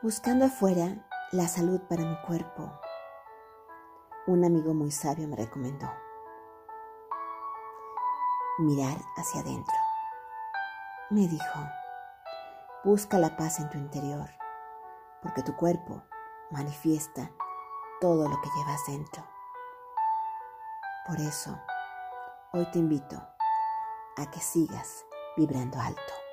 Buscando afuera la salud para mi cuerpo, un amigo muy sabio me recomendó mirar hacia adentro. Me dijo, busca la paz en tu interior, porque tu cuerpo manifiesta todo lo que llevas dentro. Por eso, hoy te invito a que sigas vibrando alto.